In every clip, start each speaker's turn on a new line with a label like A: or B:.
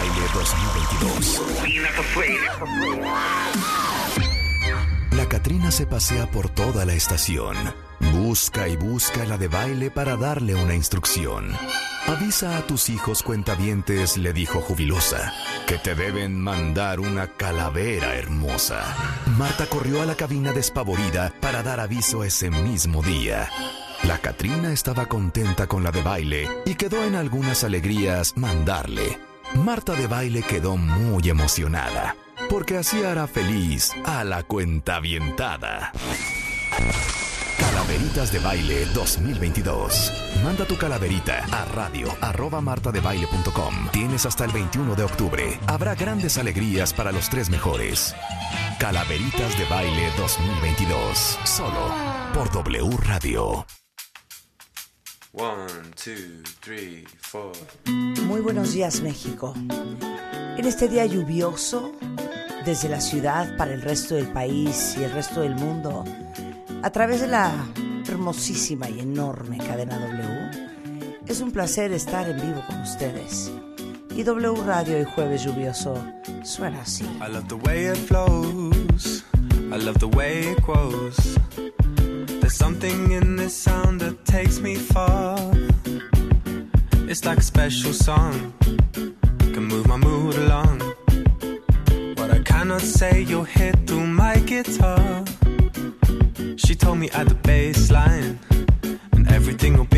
A: Baile 2022. La Catrina se pasea por toda la estación. Busca y busca la de baile para darle una instrucción. Avisa a tus hijos cuentavientes, le dijo jubilosa, que te deben mandar una calavera hermosa. Marta corrió a la cabina despavorida para dar aviso ese mismo día. La Catrina estaba contenta con la de baile y quedó en algunas alegrías mandarle. Marta de baile quedó muy emocionada, porque así hará feliz a la cuentavientada. Calaveritas de Baile 2022. Manda tu calaverita a radio martadebaile.com. Tienes hasta el 21 de octubre. Habrá grandes alegrías para los tres mejores. Calaveritas de Baile 2022. Solo por W Radio.
B: One, two, three, four.
C: Muy buenos días, México. En este día lluvioso, desde la ciudad para el resto del país y el resto del mundo, a través de la hermosísima y enorme cadena W, es un placer estar en vivo con ustedes. Y W Radio y Jueves Lluvioso suena así.
B: I love the way it flows. I love the way it grows. There's something in this sound that takes me far. It's like a special song. Can move my mood along. What I cannot say, you'll hear through my guitar. She told me at the bass line, and everything will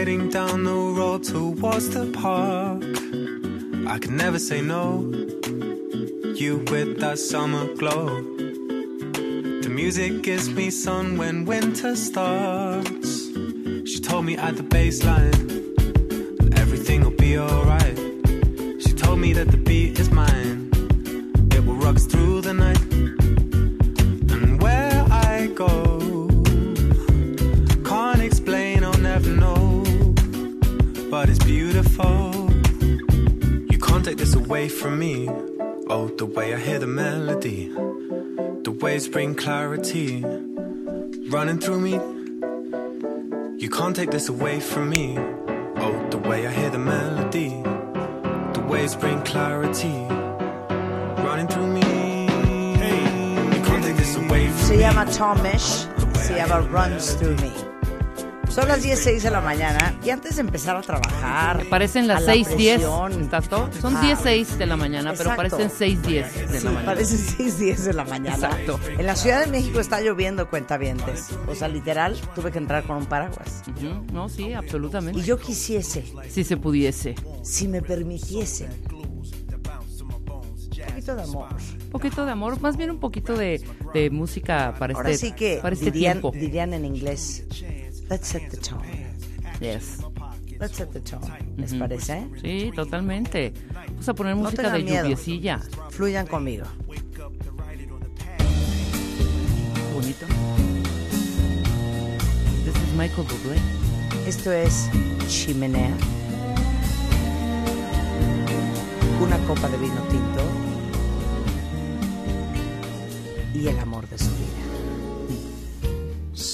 B: Skating down the road towards the park. I could never say no. You with that summer glow. The music gives me sun when winter starts. She told me at the baseline from me. Oh, the way I hear the melody, the waves bring clarity, running through me. You can't take this away from me. Oh, the way I hear the melody, the waves bring clarity, running through me. Hey, you can't take this away from
C: Se
B: me.
C: llama Tomish, oh, se llama Runs Through Me. Son las 10.06 de la mañana y antes de empezar a trabajar.
D: Parecen las
C: a la
D: 6:10,
C: presión,
D: ¿Tato? Son
C: ah,
D: 10:06 de la mañana, pero
C: Exacto.
D: parecen 6:10 de
C: Sí,
D: la mañana.
C: parecen 6.10 de la mañana.
D: Exacto.
C: En la Ciudad de México está lloviendo cuentavientes. O sea, literal, tuve que entrar con un paraguas.
D: Ujú, No, sí, absolutamente.
C: Y yo quisiese,
D: Si se pudiese.
C: si me permitiesen, un poquito de amor.
D: Un poquito de amor, más bien un poquito de, de música para
C: Ahora
D: este,
C: sí que
D: para este
C: dirían,
D: tiempo.
C: dirían en inglés, let's set the tone.
D: Yes.
C: Let's set the tone. ¿Les parece?
D: Sí, totalmente. Vamos a poner
C: No
D: música de
C: miedo.
D: lluviecilla.
C: Fluyan conmigo.
D: Bonito. This is Michael Bublé.
C: Esto es Chimenea. Una copa de vino tinto. Y el amor de su vida.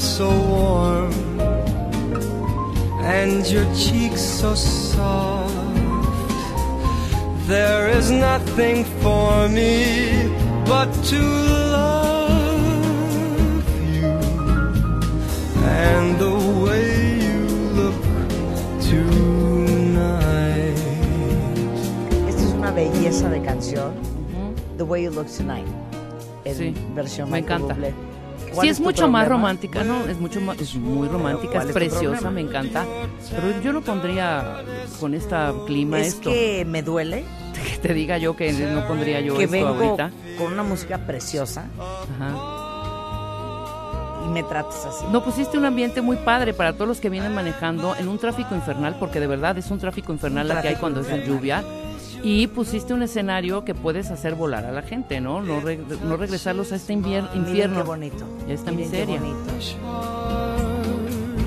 E: so warm and your cheeks so soft. There is nothing for me but to love you and the way you look tonight.
C: Esta es una belleza de canción. The Way You Look Tonight. En
D: Sí,
C: versión
D: me encanta. Sí,
C: ¿Cuál
D: es mucho más romántica, ¿no? Es mucho más, es muy romántica,
C: ¿Cuál
D: es
C: es
D: preciosa, me encanta. Pero yo no pondría con este clima
C: Es
D: esto.
C: que me duele
D: Que te diga yo que no pondría yo
C: que
D: esto
C: vengo
D: ahorita.
C: con una música preciosa
D: Ajá.
C: y me tratas así.
D: No pusiste un ambiente muy padre para todos los que vienen manejando en un tráfico infernal, porque de verdad es un tráfico infernal
C: Un
D: la que hay cuando es
C: infernal.
D: lluvia. Y pusiste un escenario que puedes hacer volar a la gente, ¿no? No, reg- no regresarlos a este invier-
C: Miren
D: infierno.
C: qué bonito.
D: Y esta
C: Miren qué
D: miseria.
C: bonito.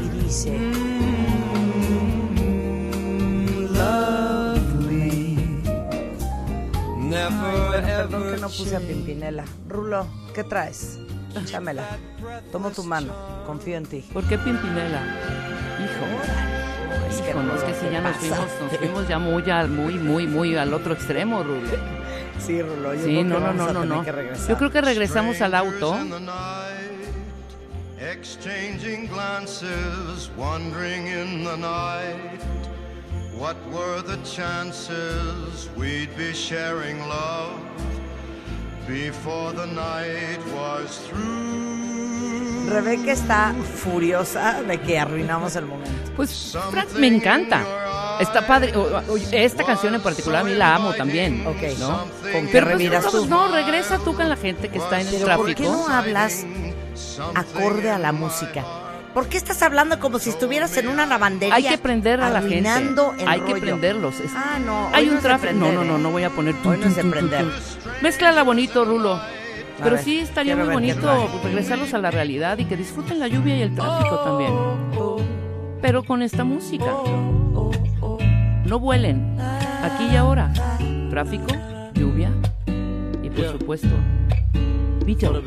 C: Y dice,
E: Lovely. Never
C: perdón que no puse a Pimpinela. Rulo, ¿qué traes? Échamela. Tomo tu mano. Confío en ti.
D: ¿Por qué Pimpinela? Hijo.
C: Es que
D: Hijo, no, es que si
C: ¿qué
D: ya nos fuimos, nos fuimos ya muy, al- muy, muy, muy al otro extremo, Rulo.
C: Sí, Rulo, yo
D: Sí,
C: creo
D: no,
C: que
D: no,
C: vamos
D: no,
C: a
D: no,
C: tener
D: no.
C: que regresar.
D: Yo creo que regresamos al auto.
F: Exchanging glances, wandering in the night. What were the chances we'd be sharing love before the night was through?
C: Rebeca está furiosa de que arruinamos el momento.
D: Pues Frank me encanta. Está padre. o- o- Esta canción en particular a mí la amo también.
C: Ok.
D: ¿no?
C: ¿Con
D: Pero pues,
C: reviras
D: no,
C: tú?
D: no, regresa tú con la gente que está en el
C: Pero ¿por qué
D: tráfico.
C: no hablas acorde a la música? ¿Por qué estás hablando como si estuvieras en una lavandería?
D: Hay que prender a la gente.
C: el
D: Hay que
C: rollo?
D: prenderlos. Es-
C: Ah, no.
D: Hay un
C: no
D: tráfico. No, no, no,
C: ¿eh?
D: no voy a poner.
C: Hoy no.
D: Mézclala bonito, Rulo. Pero
C: ver,
D: sí estaría muy bonito regresarlos a la realidad y que disfruten la lluvia y el tráfico también. Pero con esta música. No vuelen. Aquí y ahora. Tráfico, lluvia y por supuesto, Beatles.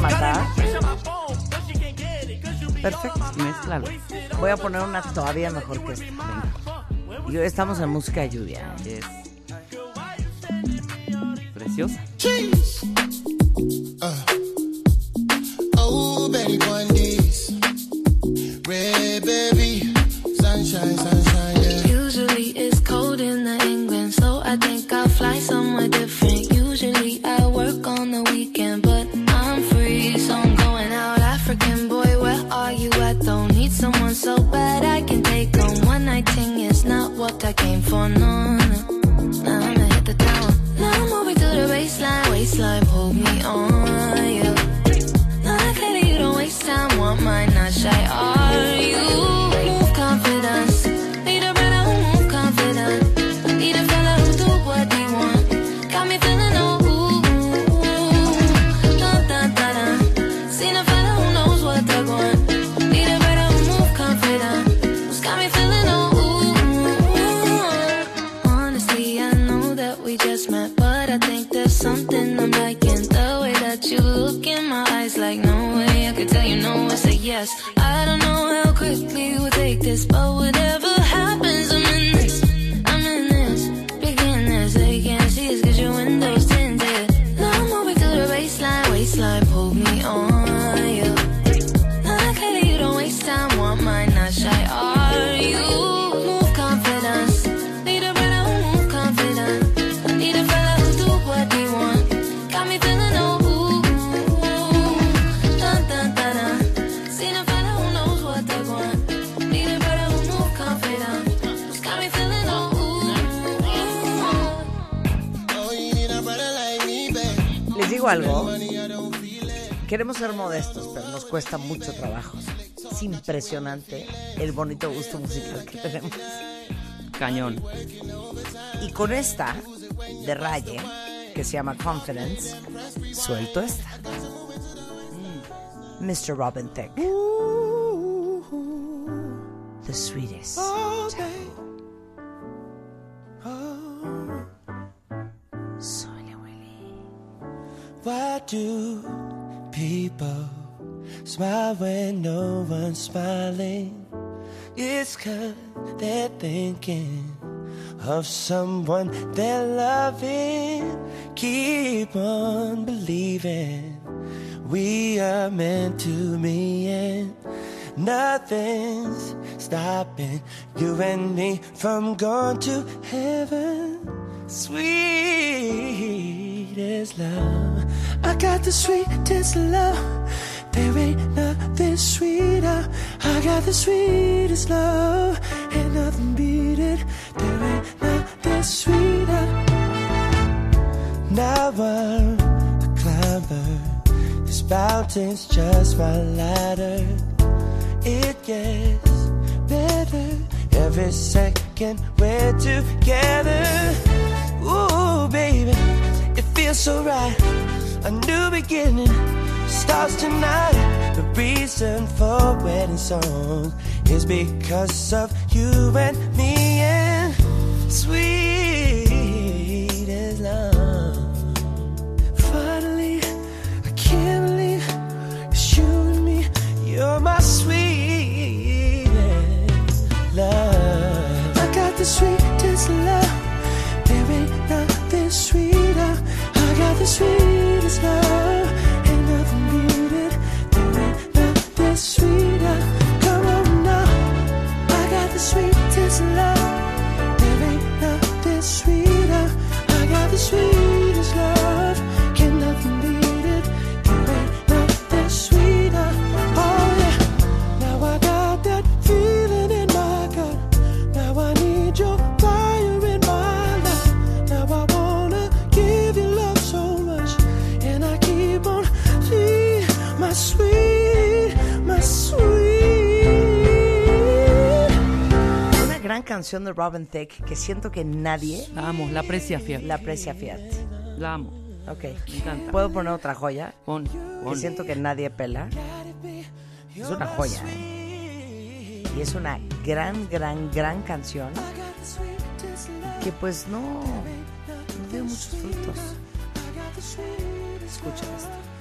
G: Be
C: Perfecto.
D: Mézclalo.
C: Voy a poner una todavía mejor que esta. Y hoy estamos en música de lluvia.
D: Es preciosa.
H: Oh. Red baby, sunshine, sunshine,
C: digo algo? Queremos ser modestos, pero nos cuesta mucho trabajo. Es impresionante el bonito gusto musical que tenemos.
D: Cañón.
C: Y con esta de Raye, que se llama Confidence, suelto esta. Mr. Robin Thicke. The sweetest.
E: Do people smile when no one's smiling? It's cause they're thinking of someone they're loving. Keep on believing we are meant to be, and nothing's stopping you and me from going to heaven. Sweet as love. I got the sweetest love. There ain't nothing sweeter. I got the sweetest love. Ain't nothing beat it. There ain't nothing sweeter. Now I'm a climber. This mountain's just my ladder. It gets better every second we're together. So right. A new beginning starts tonight. The reason for wedding songs is because of you and me and sweet as love. Finally, I can't believe it's you and me. You're my sweet love. I got the sweetest love. There ain't nothing sweeter. Sweetest love. Ain't nothing. There ain't nothing sweeter. Come on now. I got the sweetest love. There ain't nothing sweeter.
C: Canción de Robin Thicke que siento que nadie
D: La amo, la aprecia, fíjate.
C: la aprecia, fíjate.
D: La amo.
C: Ok.
D: Me encanta.
C: ¿Puedo poner otra joya?
D: Pon,
C: Que
D: pon.
C: siento que nadie pela. Es una joya, ¿eh? Y es una gran, gran, gran canción que pues no, no dio muchos frutos. Escucha esto.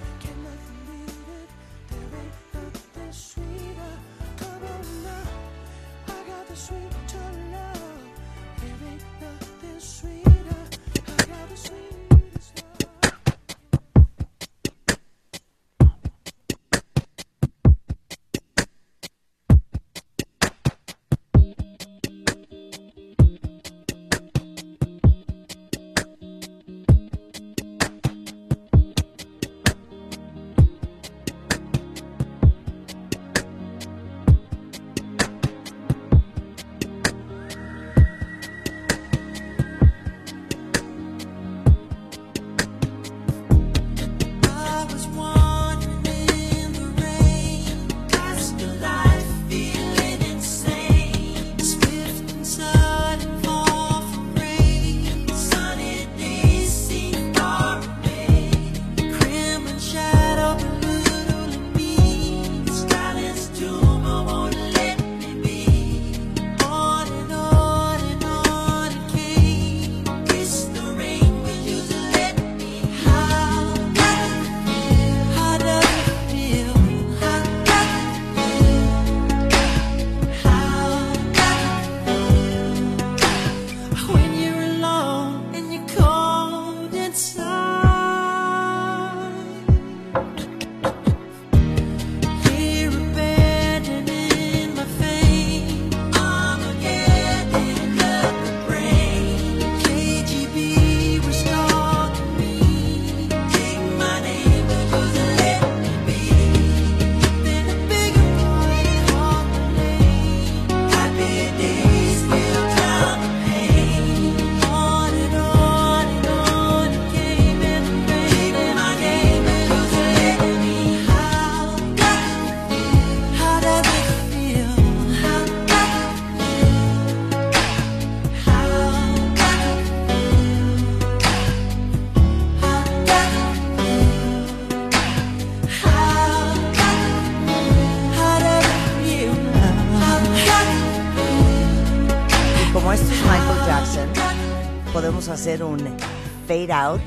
I: Out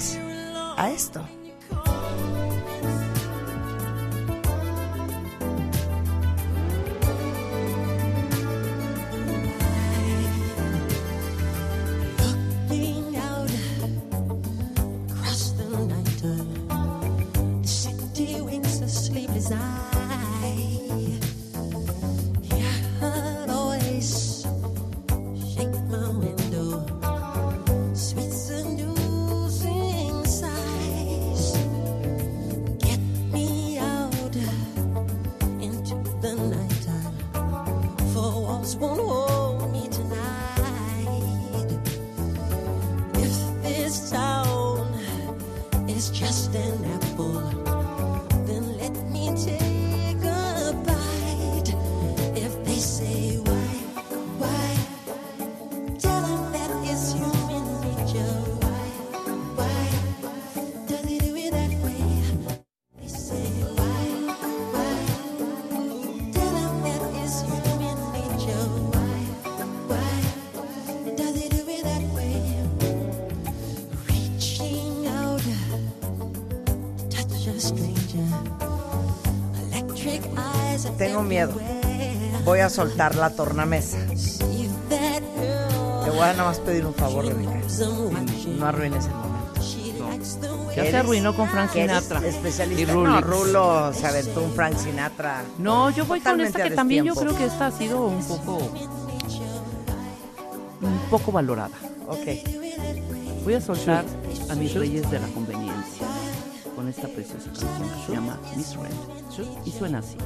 I: a soltar la tornamesa. Te voy a nada más pedir un favor, Rebeca. No arruines el momento.
D: She likes the way
J: Ya se arruinó con Frank Sinatra.
I: especialista.
J: Y
I: No. Rulo se aventó un Frank Sinatra.
J: No, yo voy con esta que también yo creo que esta ha sido un poco un poco valorada.
I: Ok.
J: Voy a soltar a mis reyes de la conveniencia con esta preciosa canción que se llama Miss Red. Y suena así.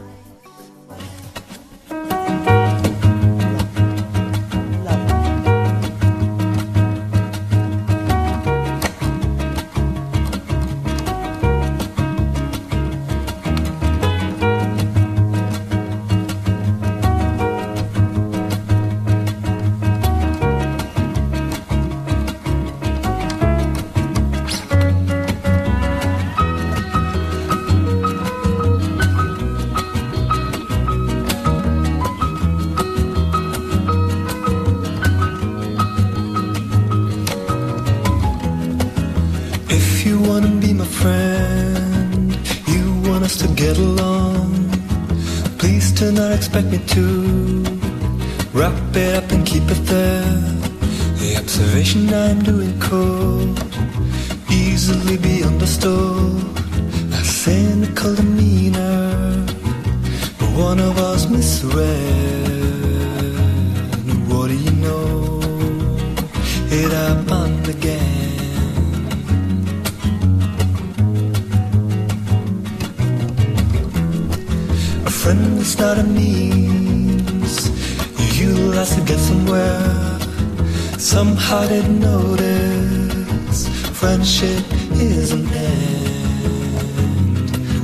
C: Somehow didn't notice friendship is an end.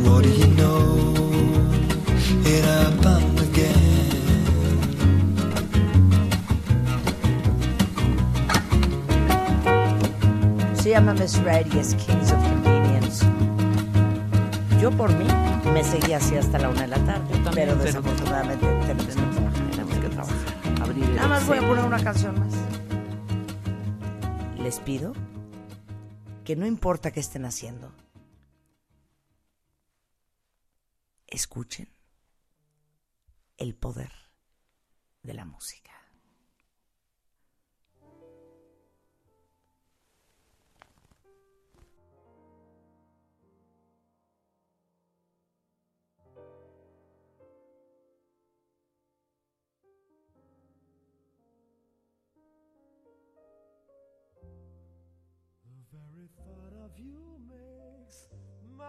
C: What do you know? It happened again.
I: Se llama Miss es Kings of Convenience. Yo por mí me seguía así hasta la una de la tarde,
J: también,
I: pero desafortunadamente tenemos que trabajar.
J: Tenemos que trabajar. Abrir el
I: Nada más voy a poner una canción más. Les pido que no importa qué estén haciendo, escuchen el poder de la música.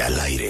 A: al aire.